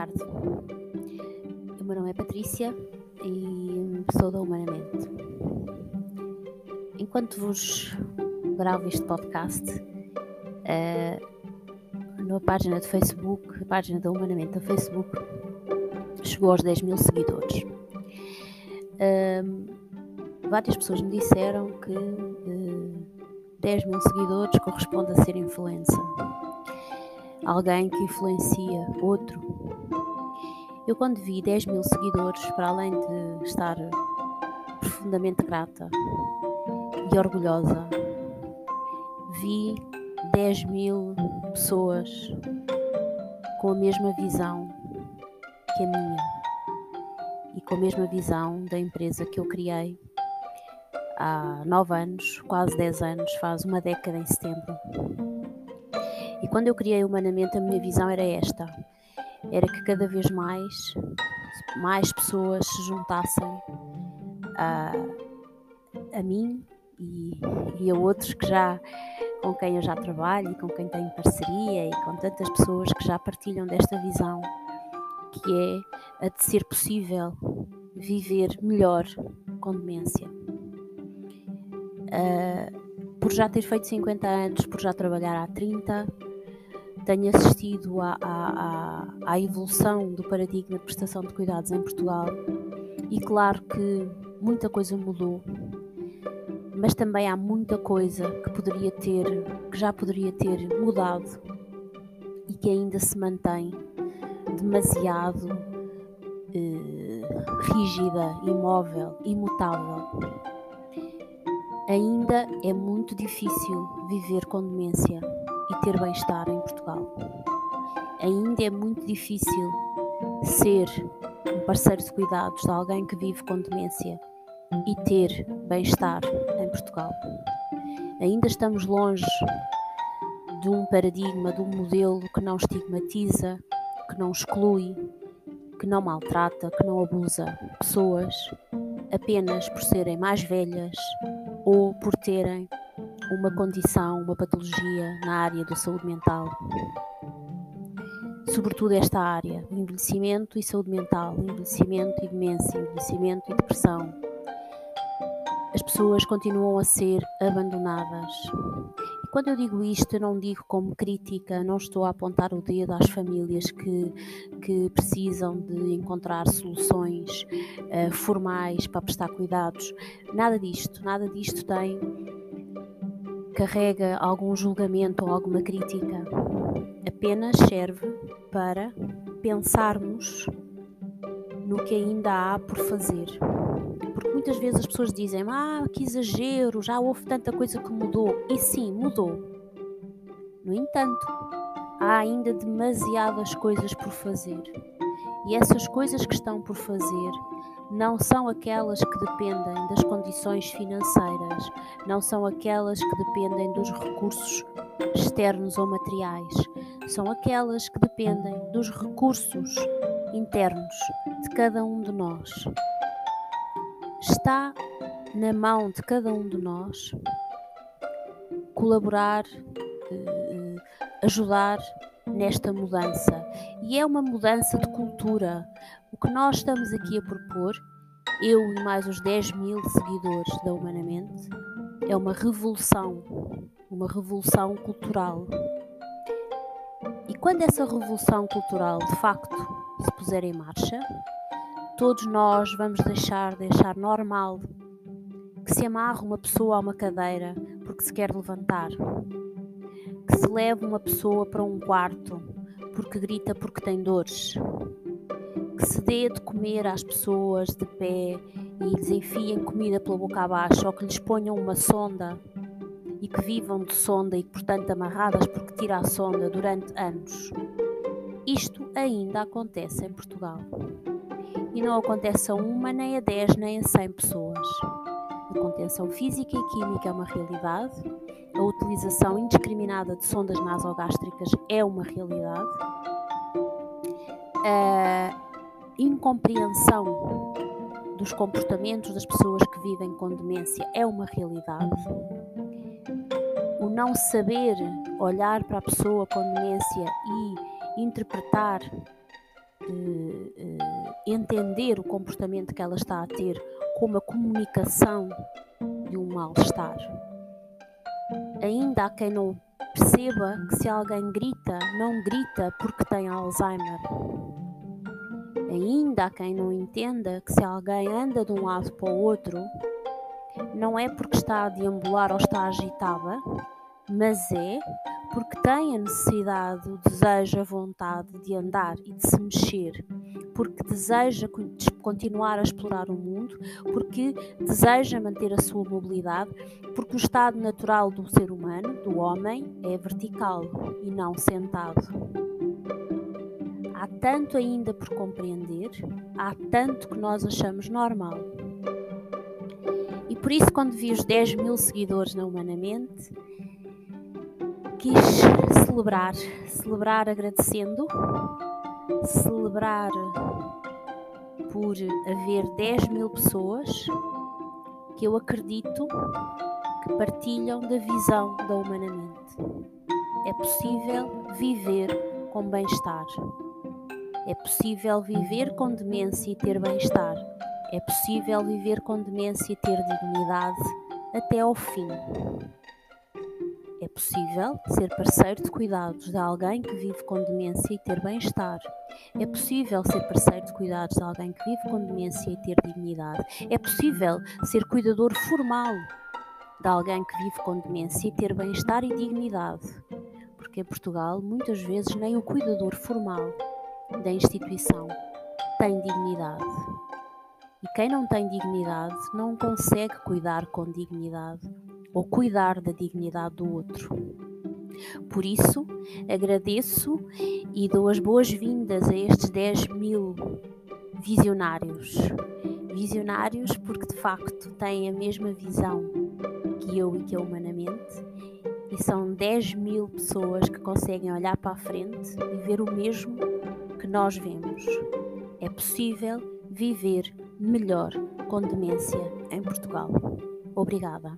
tarde. O meu nome é Patrícia e sou da Humanamente. Enquanto vos gravo este podcast, uh, na página de Facebook, a página da Humanamente no Facebook, chegou aos 10 mil seguidores. Uh, várias pessoas me disseram que uh, eh, 10 mil seguidores corresponde a ser influencer alguém que influencia outro. Eu, quando vi 10 mil seguidores, para além de estar profundamente grata e orgulhosa, vi 10 mil pessoas com a mesma visão que a minha e com a mesma visão da empresa que eu criei há 9 anos, quase 10 anos, faz uma década em setembro. E quando eu criei Humanamente, a minha visão era esta: era que cada vez mais, mais pessoas se juntassem a, a mim e, e a outros que já com quem eu já trabalho e com quem tenho parceria e com tantas pessoas que já partilham desta visão que é a de ser possível viver melhor com demência. Uh, por já ter feito 50 anos, por já trabalhar há 30, tenho assistido à, à, à, evolução do paradigma de prestação de cuidados em Portugal e claro que muita coisa mudou, mas também há muita coisa que poderia ter, que já poderia ter mudado e que ainda se mantém demasiado eh, rígida, imóvel, imutável. Ainda é muito difícil viver com demência e ter bem-estar em Portugal. Ainda é muito difícil ser um parceiro de cuidados de alguém que vive com demência e ter bem-estar em Portugal. Ainda estamos longe de um paradigma, de um modelo que não estigmatiza, que não exclui, que não maltrata, que não abusa pessoas apenas por serem mais velhas ou por terem uma condição, uma patologia na área da saúde mental. Sobretudo esta área, envelhecimento e saúde mental, envelhecimento e demência, envelhecimento e depressão. As pessoas continuam a ser abandonadas. E quando eu digo isto, eu não digo como crítica, não estou a apontar o dedo às famílias que, que precisam de encontrar soluções uh, formais para prestar cuidados. Nada disto, nada disto tem carrega algum julgamento ou alguma crítica. Apenas serve para pensarmos no que ainda há por fazer. Porque muitas vezes as pessoas dizem: Ah, que exagero, já houve tanta coisa que mudou. E sim, mudou. No entanto, há ainda demasiadas coisas por fazer. E essas coisas que estão por fazer não são aquelas que dependem das condições financeiras, não são aquelas que dependem dos recursos externos ou materiais, são aquelas que dependem dos recursos internos de cada um de nós. Está na mão de cada um de nós colaborar, eh, ajudar nesta mudança. E é uma mudança de cultura. Que nós estamos aqui a propor, eu e mais os 10 mil seguidores da Humanamente, é uma revolução, uma revolução cultural. E quando essa revolução cultural de facto se puser em marcha, todos nós vamos deixar deixar normal que se amarre uma pessoa a uma cadeira porque se quer levantar, que se leve uma pessoa para um quarto porque grita porque tem dores, que se dê de comer às pessoas de pé e lhes enfiem comida pela boca abaixo ou que lhes ponham uma sonda e que vivam de sonda e portanto amarradas porque tira a sonda durante anos. Isto ainda acontece em Portugal. E não acontece a uma, nem a dez, nem a cem pessoas. A contenção física e química é uma realidade, a utilização indiscriminada de sondas nasogástricas é uma realidade, a incompreensão dos comportamentos das pessoas que vivem com demência é uma realidade. O não saber olhar para a pessoa com demência e interpretar entender o comportamento que ela está a ter como a comunicação de um mal-estar. Ainda há quem não perceba que se alguém grita, não grita porque tem Alzheimer. Ainda há quem não entenda que se alguém anda de um lado para o outro, não é porque está a deambular ou está agitada, mas é porque tem a necessidade, o desejo, a vontade de andar e de se mexer, porque deseja continuar a explorar o mundo, porque deseja manter a sua mobilidade, porque o estado natural do ser humano, do homem, é vertical e não sentado. Há tanto ainda por compreender, há tanto que nós achamos normal. E por isso, quando vi os 10 mil seguidores na Humanamente, quis celebrar, celebrar agradecendo, celebrar por haver 10 mil pessoas que eu acredito que partilham da visão da humanamente. É possível viver com bem-estar. É possível viver com demência e ter bem-estar. É possível viver com demência e ter dignidade até ao fim. É possível ser parceiro de cuidados de alguém que vive com demência e ter bem-estar. É possível ser parceiro de cuidados de alguém que vive com demência e ter dignidade. É possível ser cuidador formal de alguém que vive com demência e ter bem-estar e dignidade. Porque em Portugal, muitas vezes, nem o cuidador formal da instituição tem dignidade. E quem não tem dignidade não consegue cuidar com dignidade ou cuidar da dignidade do outro. Por isso, agradeço e dou as boas-vindas a estes 10 mil visionários. Visionários porque de facto têm a mesma visão que eu e que eu humanamente, e são 10 mil pessoas que conseguem olhar para a frente e ver o mesmo que nós vemos. É possível viver melhor com demência em Portugal. Obrigada.